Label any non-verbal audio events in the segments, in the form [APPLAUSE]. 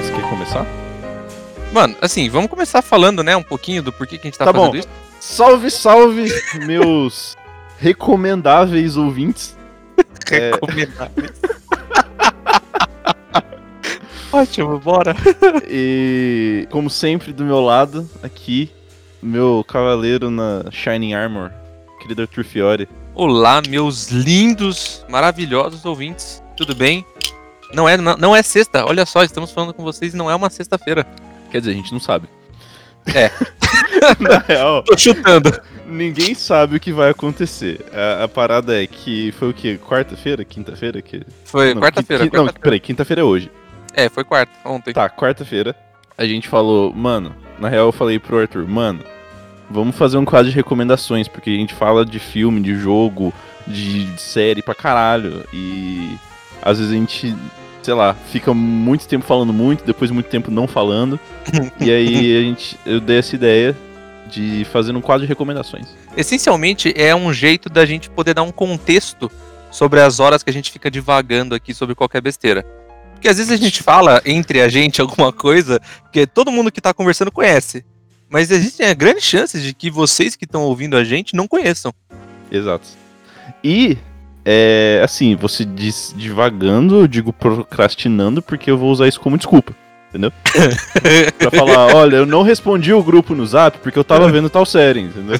Você quer começar? Mano, assim, vamos começar falando, né, um pouquinho do porquê que a gente tá, Tá fazendo bom. isso. Salve, salve, [LAUGHS] meus recomendáveis ouvintes. [LAUGHS] É. Recomendáveis. [LAUGHS] Ótimo, bora. E, como sempre, do meu lado, aqui, meu cavaleiro na Shining Armor, querido Arthur Fiore. Olá, meus lindos, maravilhosos ouvintes. Tudo bem? Não é, não, é sexta. Olha só, estamos falando com vocês e não é uma sexta-feira. Quer dizer, a gente não sabe. É. [LAUGHS] na real, Tô chutando. ninguém sabe o que vai acontecer. A, a parada é que foi o quê? Quarta-feira? Quinta-feira? Que... Foi quarta-feira. qui- Não, peraí, quinta-feira é hoje. É, foi quarta, ontem. Tá, quarta-feira. A gente falou, mano, na real eu falei pro Arthur, mano, vamos fazer um quadro de recomendações, porque a gente fala de filme, de jogo, de série pra caralho. E às vezes a gente, sei lá, fica muito tempo falando muito, depois muito tempo não falando. e aí a gente, eu dei essa ideia de fazer um quadro de recomendações. Essencialmente, é um jeito da gente poder dar um contexto sobre as horas que a gente fica divagando aqui sobre qualquer besteira. Porque às vezes a gente fala entre a gente alguma coisa que todo mundo que tá conversando conhece. Mas existem grandes chances de que vocês que estão ouvindo a gente não conheçam. Exato. E, é, assim, você diz divagando, eu digo procrastinando, porque eu vou usar isso como desculpa. Entendeu? [LAUGHS] pra falar, olha, eu não respondi o grupo no zap porque eu tava vendo tal série, entendeu?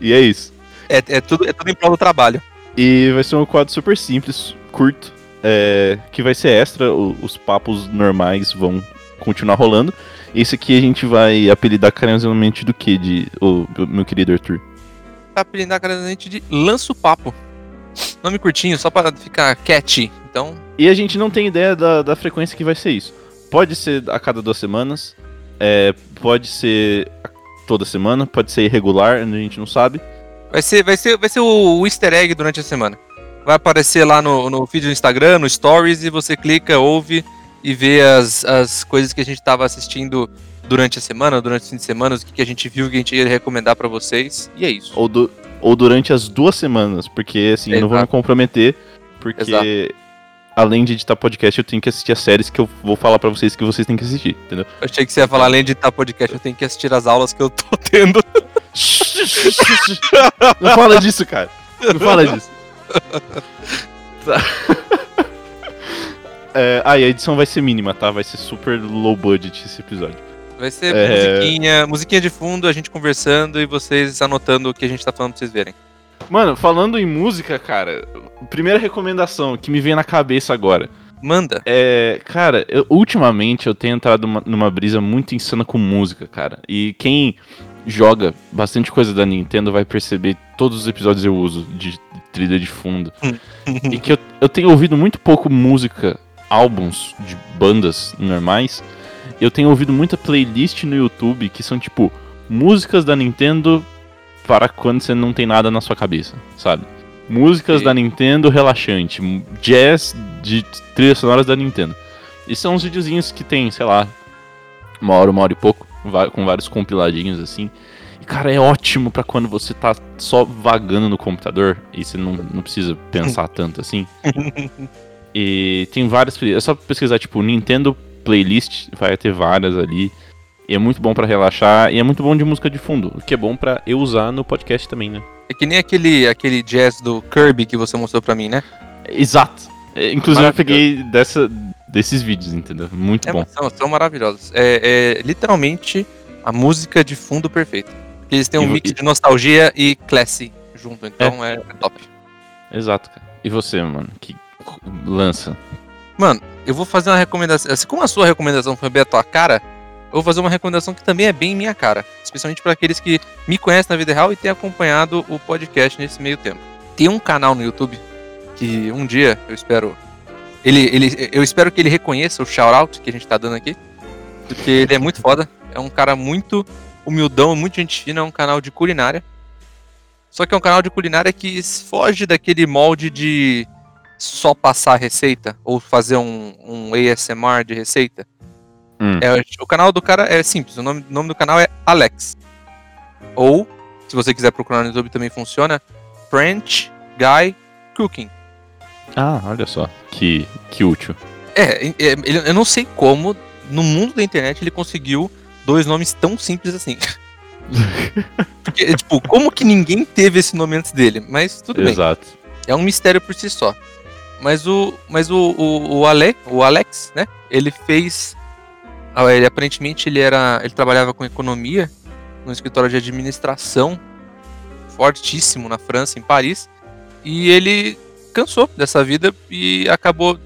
E é isso. É, é tudo, é tudo em prol do trabalho. E vai ser um quadro super simples, curto, é, que vai ser extra, o- os papos normais vão continuar rolando. Esse aqui a gente vai apelidar carinhosamente do que, de, o meu querido Arthur? Tá apelidando a cara da gente de Lanço Papo. Nome curtinho, só para ficar catchy. Então, E a gente não tem ideia da, da frequência que vai ser isso. Pode ser a cada duas semanas, é, pode ser toda semana, pode ser irregular, a gente não sabe. Vai ser, vai ser, vai ser o, o easter egg durante a semana. Vai aparecer lá no, no feed do Instagram, no Stories, e você clica, ouve e vê as, as coisas que a gente tava assistindo durante a semana, durante o fim de semana, o que, que a gente viu, o que a gente ia recomendar pra vocês. E é isso. Ou, ou durante as duas semanas, porque assim, eu não vou me comprometer, porque Exato. além de editar podcast, eu tenho que assistir as séries que eu vou falar pra vocês que vocês têm que assistir, entendeu? Eu achei que você ia falar, além de estar podcast, eu tenho que assistir as aulas que eu tô [LAUGHS] tendo. [LAUGHS] não fala disso, cara. Não fala disso. [LAUGHS] Tá. É, ah, e a edição vai ser mínima, tá? Vai ser super low budget esse episódio. Vai ser É. musiquinha, musiquinha de fundo, a gente conversando e vocês anotando o que a gente tá falando pra vocês verem. Mano, falando em música, cara, primeira recomendação que me vem na cabeça agora Manda. é, cara, eu- ultimamente eu tenho entrado numa, numa brisa muito insana com música, cara. E quem joga bastante coisa da Nintendo vai perceber todos os episódios eu uso de trilha de fundo. [LAUGHS] e que eu, eu tenho ouvido muito pouco música, álbuns de bandas normais. Eu tenho ouvido muita playlist no YouTube que são tipo músicas da Nintendo para quando você não tem nada na sua cabeça, sabe? Músicas Sim. da Nintendo relaxante, jazz de trilhas sonoras da Nintendo. E são uns videozinhos que tem, sei lá, uma hora, uma hora e pouco, com vários compiladinhos assim. E, cara, é ótimo pra quando você tá só vagando no computador e você não, não precisa pensar tanto assim. [LAUGHS] E tem várias. É só pesquisar, tipo, Nintendo Playlist, vai ter várias ali. E é muito bom pra relaxar e é muito bom de música de fundo, o que é bom pra eu usar no podcast também, né? É que nem aquele, aquele jazz do Kirby que você mostrou pra mim, né? Exato. É, Inclusive eu peguei dessa, desses vídeos, entendeu? Muito É, bom. São, são maravilhosos. É, é literalmente a música de fundo perfeita. Porque eles têm um E mix e- de nostalgia e classy junto, então é, é top. Exato, cara. E você, mano, que lança? Mano, eu vou fazer uma recomendação. Assim como a sua recomendação foi bem a tua cara, eu vou fazer uma recomendação que também é bem minha cara. Especialmente para aqueles que me conhecem na vida real e têm acompanhado o podcast nesse meio tempo. Tem um canal no YouTube que um dia eu espero. Ele, ele, eu espero que ele reconheça o shout-out que a gente tá dando aqui. Porque ele é muito foda. É um cara muito humildão, muito gente fina. É um canal de culinária. Só que é um canal de culinária que foge daquele molde de só passar receita ou fazer um, um ASMR de receita. Hum. É, o canal do cara é simples, o nome, o nome do canal é Alex. Ou, se você quiser procurar no YouTube também funciona, French Guy Cooking. Ah, olha só. Que, que útil. É, é, ele- eu não sei como, no mundo da internet, ele conseguiu dois nomes tão simples assim. [LAUGHS] Porque, tipo, como que ninguém teve esse nome antes dele? Mas tudo bem. Exato. É um mistério por si só. Mas o. Mas o, o, o, Ale, o Alex, né? Ele fez. ah, Ele aparentemente ele era. Ele trabalhava com economia no escritório de administração fortíssimo na França, em Paris. E ele cansou dessa vida e acabou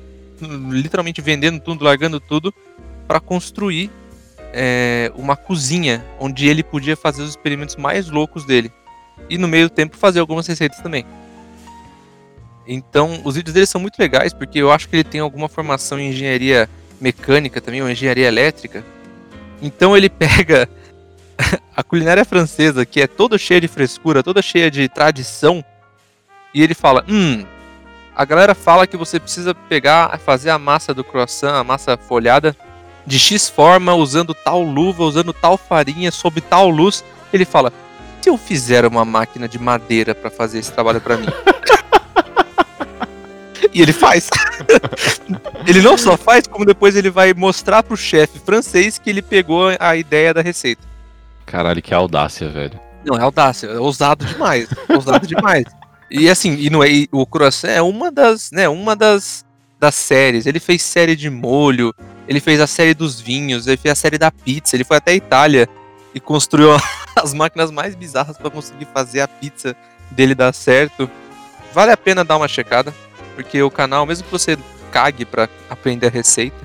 hum, literalmente vendendo tudo, largando tudo para construir é, uma cozinha onde ele podia fazer os experimentos mais loucos dele. E no meio tempo fazer algumas receitas também. Então, os vídeos dele são muito legais porque eu acho que ele tem alguma formação em engenharia mecânica também, ou engenharia elétrica. Então ele [LAUGHS] pega a culinária francesa, que é toda cheia de frescura, toda cheia de tradição, e ele fala: Hum, a galera fala que você precisa pegar, fazer a massa do croissant, a massa folhada, de X forma, usando tal luva, usando tal farinha, sob tal luz. Ele fala: Se eu fizer uma máquina de madeira para fazer esse trabalho para mim? [LAUGHS] E ele faz. [LAUGHS] ele não só faz, como depois ele vai mostrar pro chefe francês que ele pegou a ideia da receita. Caralho, que audácia, velho. Não, é audácia, é ousado demais. ousado demais. [LAUGHS] E assim, e, não é, e o croissant é uma das, né, uma das, das séries. Ele fez série de molho, ele fez a série dos vinhos, ele fez a série da pizza, ele foi até a Itália e construiu [LAUGHS] as máquinas mais bizarras para conseguir fazer a pizza dele dar certo. Vale a pena dar uma checada, porque o canal, mesmo que você cague para aprender a receita,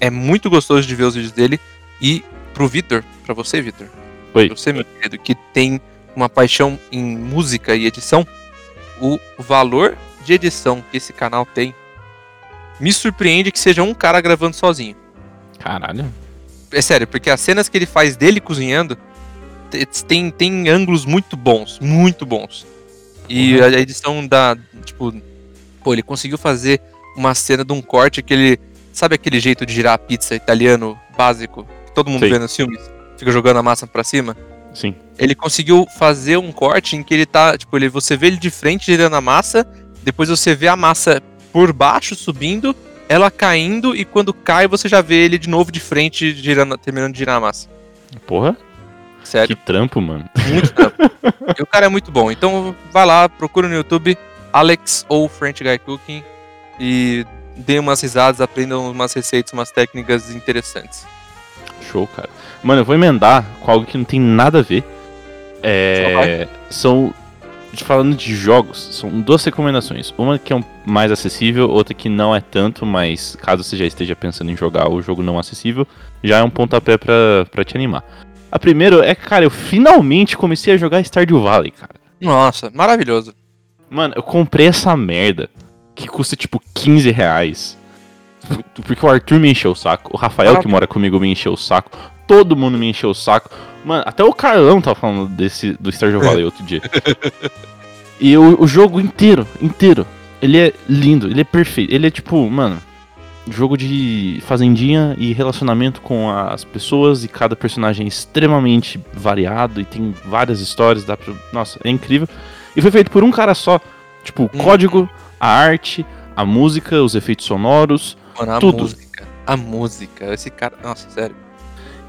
é muito gostoso de ver os vídeos dele. E pro Vitor, pra você, Vitor, Oi. você, meu querido, que tem uma paixão em música e edição, o valor de edição que esse canal tem me surpreende que seja um cara gravando sozinho. Caralho. É sério, porque as cenas que ele faz dele cozinhando te- tem, tem ângulos muito bons, muito bons. E Uhum. a edição da. Tipo, pô, ele conseguiu fazer uma cena de um corte que ele. Sabe aquele jeito de girar a pizza italiano básico? Que todo mundo Sei. vê nos filmes? Fica jogando a massa pra cima? Sim. ele conseguiu fazer um corte em que ele tá, tipo, ele, você vê ele de frente girando a massa, depois você vê a massa por baixo subindo, ela caindo e quando cai você já vê ele de novo de frente girando, terminando de girar a massa. Porra, que Sério, trampo, mano. muito trampo. [LAUGHS] e o cara é muito bom. Então vai lá, procura no YouTube Alex ou French Guy Cooking e dê umas risadas, aprendam umas receitas, umas técnicas interessantes. Show, cara. Mano, eu vou emendar com algo que não tem nada a ver. É. São. Falando de jogos, são duas recomendações. Uma que é um mais acessível, outra que não é tanto, mas caso você já esteja pensando em jogar o jogo não acessível, já é um pontapé pra, pra te animar. A primeira é, cara, eu finalmente comecei a jogar Stardew Valley, cara. Nossa, maravilhoso. Mano, eu comprei essa merda que custa tipo 15 reais. Porque o Arthur me encheu o saco, o Rafael que mora comigo me encheu o saco, todo mundo me encheu o saco. Mano, até o Carlão tava falando desse do Stardew Valley [LAUGHS] outro dia. E o, o jogo inteiro, inteiro, ele é lindo, ele é perfeito. Ele é tipo, mano, jogo de fazendinha e relacionamento com as pessoas e cada personagem é extremamente variado e tem várias histórias, dá pra, nossa, é incrível. E foi feito por um cara só, tipo, o Hum. código, a arte, a música, os efeitos sonoros, Mano, a Tudo. música. A música. Esse cara. Nossa, sério.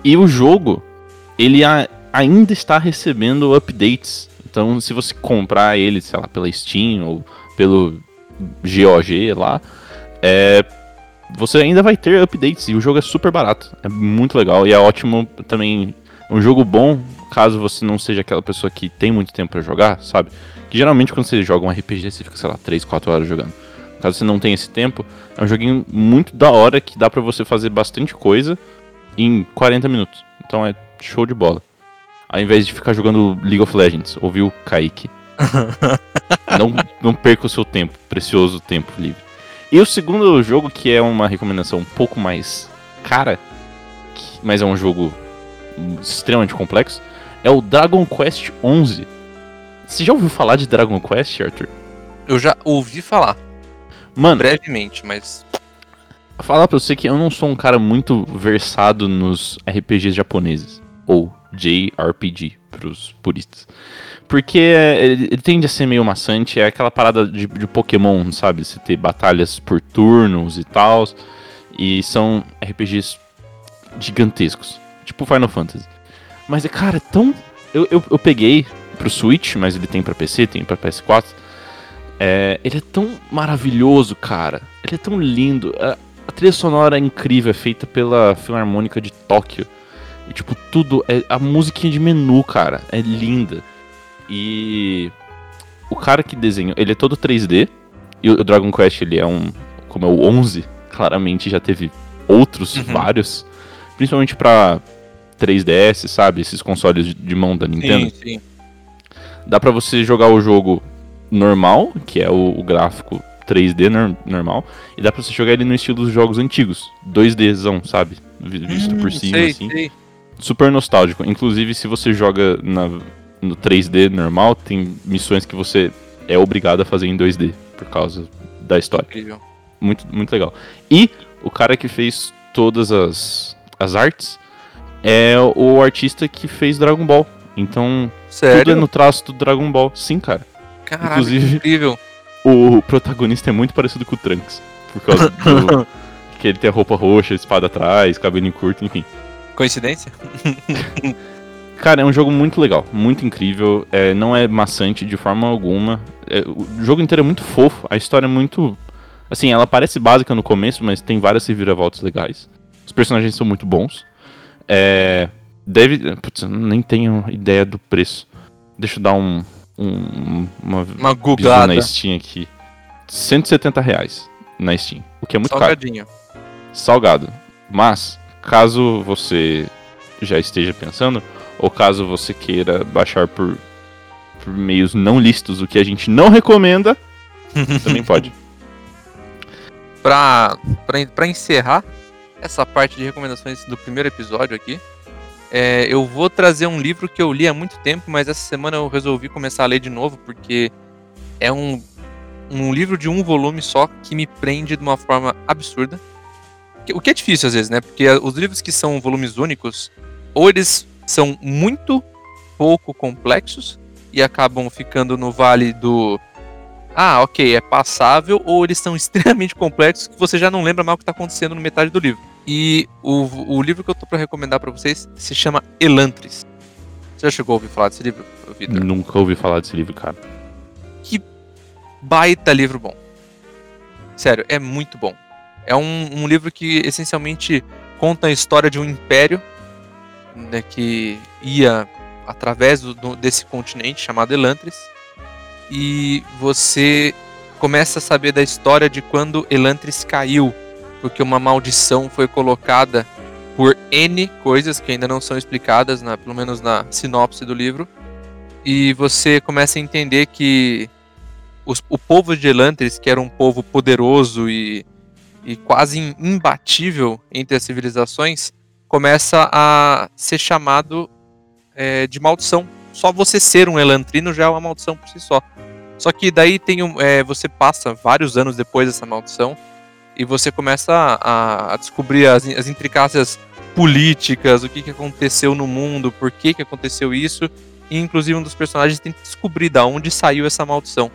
E o jogo, ele a- ainda está recebendo updates. Então, se você comprar ele, sei lá, pela Steam ou pelo GOG lá, é, você ainda vai ter updates. E o jogo é super barato. É muito legal e é ótimo também. Um jogo bom, caso você não seja aquela pessoa que tem muito tempo pra jogar, sabe? Que geralmente quando você joga um RPG, você fica, sei lá, 3, 4 horas jogando. Caso você não tenha esse tempo, é um joguinho muito da hora que dá pra você fazer bastante coisa em 40 minutos. Então é show de bola. Ao invés de ficar jogando League of Legends, ouviu, Kaique? [LAUGHS] não, não perca o seu tempo, precioso tempo livre. E o segundo jogo, que é uma recomendação um pouco mais cara, mas é um jogo extremamente complexo, é o Dragon Quest 11. Você já ouviu falar de Dragon Quest, Arthur? Eu já ouvi falar, Mano, brevemente, mas. falar pra você que eu não sou um cara muito versado nos RPGs japoneses. Ou JRPG, pros puristas. Porque ele, ele tende a ser meio maçante, é aquela parada de, de Pokémon, sabe? Você ter batalhas por turnos e tal. E são RPGs gigantescos. Tipo Final Fantasy. Mas, cara, é tão. Eu, eu, eu peguei pro Switch, mas ele tem pra PC, tem pra PS4. É, ele é tão maravilhoso, cara. Ele é tão lindo. A, a trilha sonora é incrível, é feita pela Filarmônica de Tóquio. E, tipo, tudo. É, a musiquinha de menu, cara, é linda. E. O cara que desenhou. Ele é todo 3D. E o Dragon Quest, ele é um. Como é o 11, claramente já teve outros, Uhum. vários. Principalmente pra 3DS, sabe? Esses consoles de- mão da Nintendo. Sim, sim. Dá pra você jogar o jogo normal, que é o, o gráfico 3D nor- normal, e dá pra você jogar ele no estilo dos jogos antigos, 2Dzão, sabe? Vi- Visto por Hum, cima, sei, assim. sei. Super nostálgico. Inclusive, se você joga na- no 3D normal, tem missões que você é obrigado a fazer em 2D, por causa da história. Incrível. Muito, muito legal. E o cara que fez todas as, as artes é o artista que fez Dragon Ball. Então, Sério? tudo é no traço do Dragon Ball. Sim, cara. Caraca, inclusive- incrível. [LAUGHS] O protagonista é muito parecido com o Trunks. Por causa do. [LAUGHS] que ele tem a roupa roxa, espada atrás, cabelinho curto, enfim. Coincidência? [LAUGHS] Cara, é um jogo muito legal, muito incrível. é, não é maçante de forma alguma. é, o jogo inteiro é muito fofo, a história é muito. Assim, ela parece básica no começo, mas tem várias reviravoltas legais. Os personagens são muito bons. É. Deve. Putz, nem tenho ideia do preço. Deixa eu dar um. um uma Uma googlada. na Steam aqui. 170 reais na Steam. O que é muito caro. Salgadinho. salgado. Mas, caso você já esteja pensando, ou caso você queira baixar por, por meios não lícitos, o que a gente não recomenda, [LAUGHS] também pode. pra, pra, pra encerrar essa parte de recomendações do primeiro episódio aqui, é, eu vou trazer um livro que eu li há muito tempo, mas essa semana eu resolvi começar a ler de novo, porque é um, um livro de um volume só que me prende de uma forma absurda. O que é difícil às vezes, né? Porque os livros que são volumes únicos, ou eles são muito pouco complexos e acabam ficando no vale do ah, ok, é passável, ou eles são [LAUGHS] extremamente complexos que você já não lembra mais o que está acontecendo no metade do livro. E o, o livro que eu tô para recomendar para vocês se chama Elantris. Você já chegou a ouvir falar desse livro, Vitor? Nunca ouvi falar desse livro, cara. baita livro bom. Sério, é muito bom. É um, um livro que essencialmente conta a história de um império né, que ia através do- do- desse continente chamado Elantris. E você começa a saber da história de quando Elantris caiu, porque uma maldição foi colocada por N coisas que ainda não são explicadas, na, pelo menos na sinopse do livro. E você começa a entender que os- o povo de Elantris, que era um povo poderoso e, e quase im- imbatível entre as civilizações, começa a ser chamado é, de maldição. Só você ser um Elantrino já é uma maldição por si só. Só que daí tem um, é, você passa vários anos depois dessa maldição e você começa a, a descobrir as, as intricácias políticas, o que, que aconteceu no mundo, por que, que aconteceu isso. E inclusive um dos personagens tem que descobrir da onde saiu essa maldição.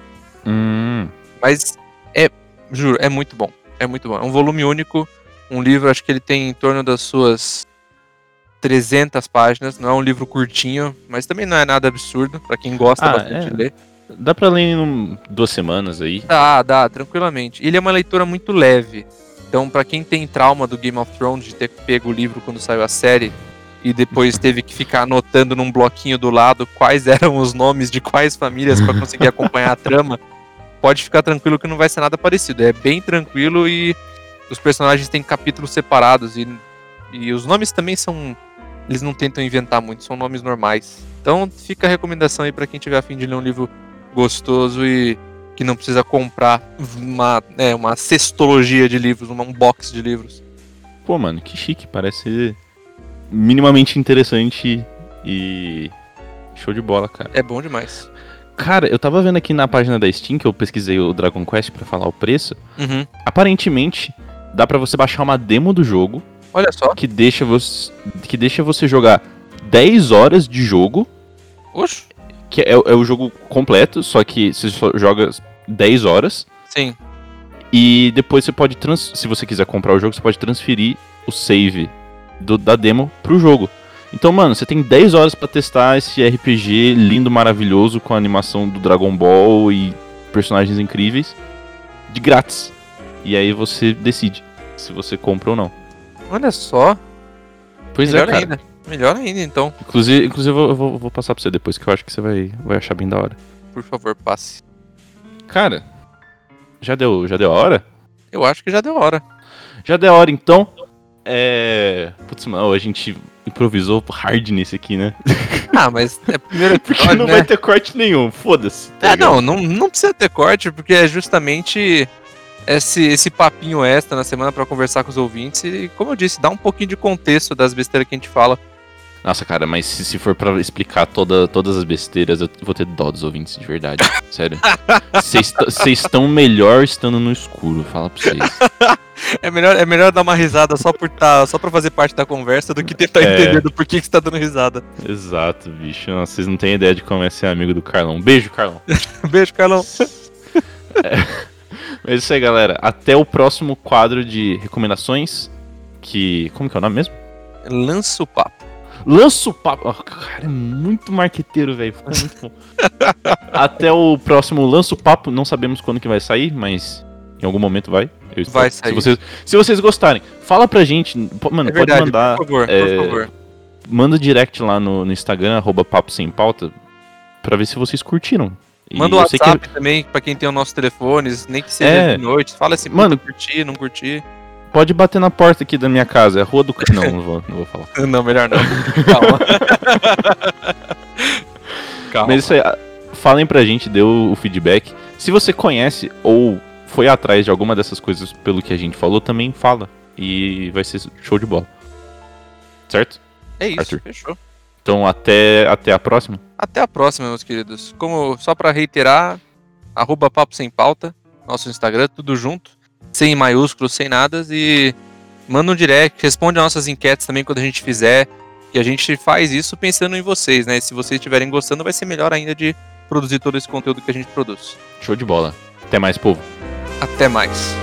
Hum, Mas é, juro, é muito bom. É muito bom. É um volume único, um livro, acho que ele tem em torno das suas 300 páginas. Não é um livro curtinho, mas também não é nada absurdo pra quem gosta Ah, bastante é. de ler. dá pra ler em duas semanas aí. Dá, dá, tranquilamente. Ele é uma leitura muito leve. Então, pra quem tem trauma do Game of Thrones de ter pego o livro quando saiu a série e depois teve que ficar anotando num bloquinho do lado quais [LAUGHS] eram os nomes de quais famílias pra conseguir acompanhar a trama, pode ficar tranquilo que não vai ser nada parecido. É bem tranquilo e os personagens têm capítulos separados e, e os nomes também são. Eles não tentam inventar muito, são nomes normais. Então fica a recomendação aí pra quem tiver afim de ler um livro gostoso e que não precisa comprar uma, né, uma cestologia de livros, uma- um box de livros. Pô, mano, que chique. Parece minimamente interessante e. Show de bola, cara. É bom demais. Cara, eu tava vendo aqui na página da Steam que eu pesquisei o Dragon Quest pra falar o preço. Uhum. Aparentemente, dá pra você baixar uma demo do jogo Olha só. que deixa você, que deixa você jogar 10 horas de jogo, Oxe. que é, é o jogo completo, só que você só joga 10 horas. Sim. E depois você pode, trans se você quiser comprar o jogo, você pode transferir o save do, da demo pro jogo. Então, mano, você tem 10 horas pra testar esse RPG lindo, maravilhoso, com a animação do Dragon Ball e personagens incríveis, de grátis. E aí você decide se você compra ou não. Olha só. Pois melhor é, cara. ainda. Melhor ainda, então. Inclusive, inclusive eu vou, vou passar pra você depois, que eu acho que você vai, vai achar bem da hora. Por favor, passe. Cara, já deu, já deu a hora? Eu acho que já deu hora. Já deu a hora, então. É. Putz, mano, a gente improvisou hard nesse aqui, né? [LAUGHS] Ah, mas é primeiro [LAUGHS] Porque episódio, não né? vai ter corte nenhum, foda-se. tá É, não, não, não precisa ter corte, porque é justamente esse, esse papinho extra na semana pra conversar com os ouvintes e, como eu disse, dar um pouquinho de contexto das besteiras que a gente fala. Nossa, cara, mas se, se for pra explicar toda, todas as besteiras, eu vou ter dó dos ouvintes, de verdade. [LAUGHS] Sério. Vocês estão melhor estando no escuro, fala pra vocês. [LAUGHS] É melhor, é melhor dar uma risada só por tá, só pra fazer parte da conversa do que tentar É. entender do porquê que você tá dando risada. Exato, bicho. Vocês não têm ideia de como é ser amigo do Carlão. Beijo, Carlão. [LAUGHS] Beijo, Carlão. É. Mas é isso aí, galera. Até o próximo quadro de recomendações. Que. Como que é o nome mesmo? Lança o papo. Lança o papo. Oh, cara, é muito marqueteiro, velho. Ficou muito bom. [LAUGHS] Até o próximo Lança o Papo. Não sabemos quando que vai sair, mas em algum momento vai. Eu espero. Vai Se sair. vocês, se vocês gostarem, fala pra gente. Mano, É pode mandar. por favor, é, por favor. Manda direct lá no, no Instagram, arroba papo sem pauta, pra ver se vocês curtiram. Manda o eu sei que- WhatsApp também pra quem tem os nossos telefones, nem que seja É. de noite. Fala assim, Mano- curti, não curti. Pode bater na porta aqui da minha casa, é a rua do. Não, não vou, não vou falar. [LAUGHS] Não, melhor não. [LAUGHS] Calma. [LAUGHS] Calma. Mas isso aí, falem pra gente, dê o o feedback. Se você conhece ou foi atrás de alguma dessas coisas pelo que a gente falou, também fala. E vai ser show de bola. Certo? É isso, Arthur. fechou. Então até, até a próxima. Até a próxima, meus queridos. Como só pra reiterar, arroba papo sem pauta, nosso Instagram, tudo junto, sem maiúsculos, sem nada, e manda um direct, responde as nossas enquetes também quando a gente fizer, que a gente faz isso pensando em vocês, né? Se vocês estiverem gostando, vai ser melhor ainda de produzir todo esse conteúdo que a gente produz. Show de bola. Até mais, povo. Até mais.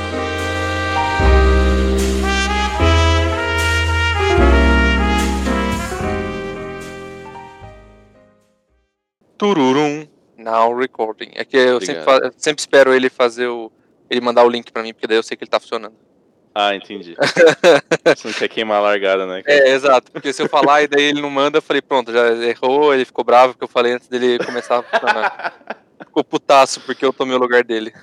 Tururum. Now recording. É que eu sempre, eu sempre espero ele fazer o. ele mandar o link pra mim, porque daí eu sei que ele tá funcionando. Ah, entendi. [LAUGHS] Você não quer queimar a largada, né? É, exato. Porque se eu falar e daí ele não manda, eu falei, pronto, já errou, ele ficou bravo porque eu falei antes dele começar a funcionar. [LAUGHS] Ficou putaço porque eu tomei o lugar dele.